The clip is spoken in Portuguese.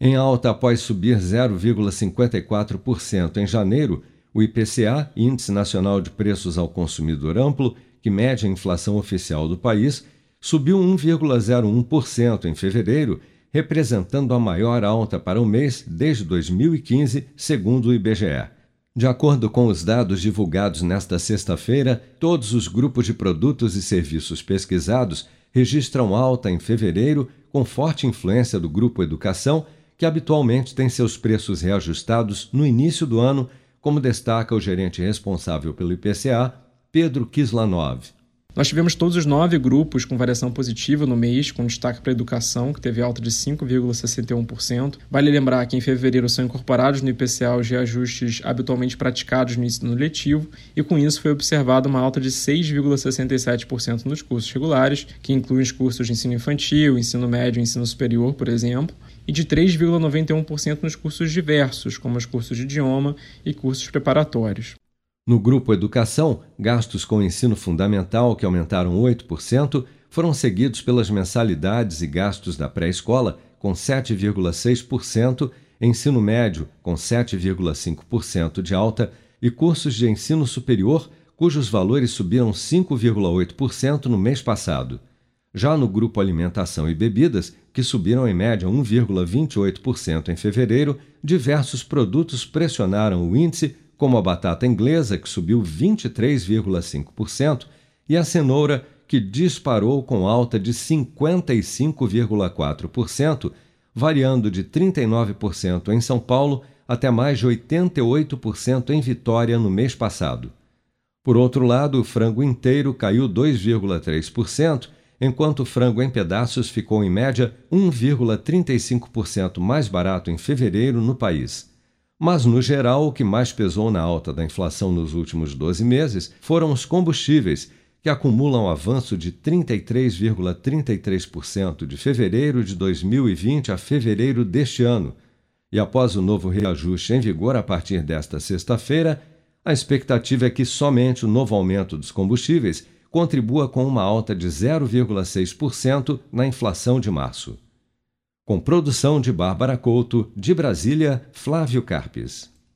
Em alta após subir 0,54% em janeiro, o IPCA, Índice Nacional de Preços ao Consumidor Amplo, que mede a inflação oficial do país, subiu 1,01% em fevereiro, representando a maior alta para o mês desde 2015, segundo o IBGE. De acordo com os dados divulgados nesta sexta-feira, todos os grupos de produtos e serviços pesquisados registram alta em fevereiro, com forte influência do grupo Educação, que habitualmente tem seus preços reajustados no início do ano, como destaca o gerente responsável pelo IPCA, Pedro Kislanov. Nós tivemos todos os nove grupos com variação positiva no mês, com destaque para a educação, que teve alta de 5,61%. Vale lembrar que em fevereiro são incorporados no IPCA os reajustes habitualmente praticados no ensino letivo, e com isso foi observada uma alta de 6,67% nos cursos regulares, que incluem os cursos de ensino infantil, ensino médio e ensino superior, por exemplo, e de 3,91% nos cursos diversos, como os cursos de idioma e cursos preparatórios. No grupo Educação, gastos com ensino fundamental, que aumentaram 8%, foram seguidos pelas mensalidades e gastos da pré-escola, com 7,6%, ensino médio, com 7,5% de alta, e cursos de ensino superior, cujos valores subiram 5,8% no mês passado. Já no grupo Alimentação e Bebidas, que subiram em média 1,28% em fevereiro, diversos produtos pressionaram o índice como a batata inglesa, que subiu 23,5%, e a cenoura, que disparou com alta de 55,4%, variando de 39% em São Paulo até mais de 88% em Vitória no mês passado. Por outro lado, o frango inteiro caiu 2,3%, enquanto o frango em pedaços ficou em média 1,35% mais barato em fevereiro no país. Mas, no geral, o que mais pesou na alta da inflação nos últimos 12 meses foram os combustíveis, que acumulam avanço de 33,33% de fevereiro de 2020 a fevereiro deste ano. E após o novo reajuste em vigor a partir desta sexta-feira, a expectativa é que somente o novo aumento dos combustíveis contribua com uma alta de 0,6% na inflação de março. Com produção de Bárbara Couto, de Brasília, Flávio Carpes.